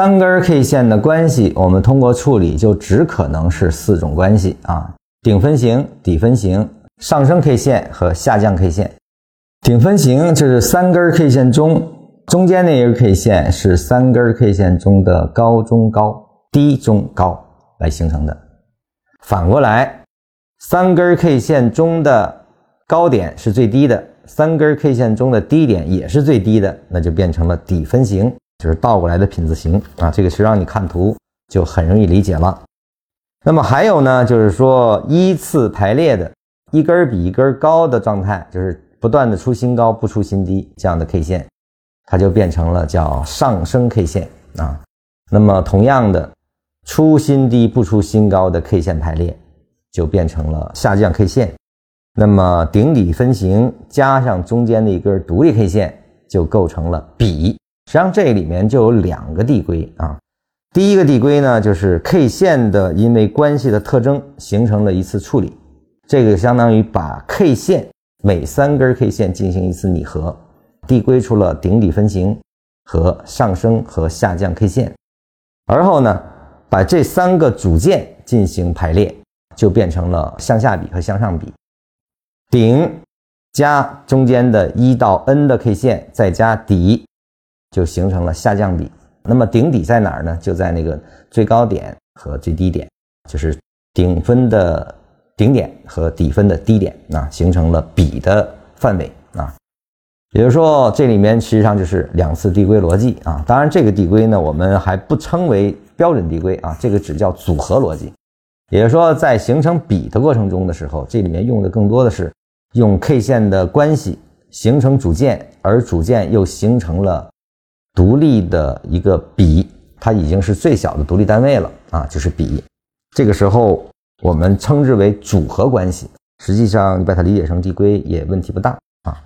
三根 K 线的关系，我们通过处理就只可能是四种关系啊：顶分型、底分型、上升 K 线和下降 K 线。顶分型就是三根 K 线中中间那根 K 线是三根 K 线中的高中高、低中高来形成的。反过来，三根 K 线中的高点是最低的，三根 K 线中的低点也是最低的，那就变成了底分型。就是倒过来的品字形啊，这个是让你看图就很容易理解了。那么还有呢，就是说依次排列的一根比一根高的状态，就是不断的出新高不出新低这样的 K 线，它就变成了叫上升 K 线啊。那么同样的，出新低不出新高的 K 线排列就变成了下降 K 线。那么顶底分型加上中间的一根独立 K 线就构成了比。实际上这里面就有两个递归啊，第一个递归呢，就是 K 线的因为关系的特征形成了一次处理，这个相当于把 K 线每三根 K 线进行一次拟合，递归出了顶底分型和上升和下降 K 线，而后呢，把这三个组件进行排列，就变成了向下比和向上比，顶加中间的一到 n 的 K 线，再加底。就形成了下降比，那么顶底在哪儿呢？就在那个最高点和最低点，就是顶分的顶点和底分的低点，啊，形成了比的范围啊。也就是说，这里面实际上就是两次递归逻辑啊。当然，这个递归呢，我们还不称为标准递归啊，这个只叫组合逻辑。也就是说，在形成比的过程中的时候，这里面用的更多的是用 K 线的关系形成主件，而主件又形成了。独立的一个比，它已经是最小的独立单位了啊，就是比。这个时候我们称之为组合关系。实际上你把它理解成递归也问题不大啊，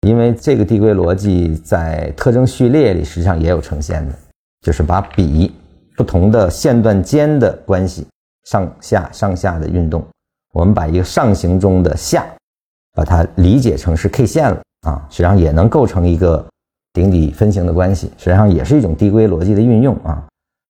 因为这个递归逻辑在特征序列里实际上也有呈现的，就是把比不同的线段间的关系上下上下的运动，我们把一个上行中的下，把它理解成是 K 线了啊，实际上也能构成一个。顶底分型的关系，实际上也是一种递归逻辑的运用啊。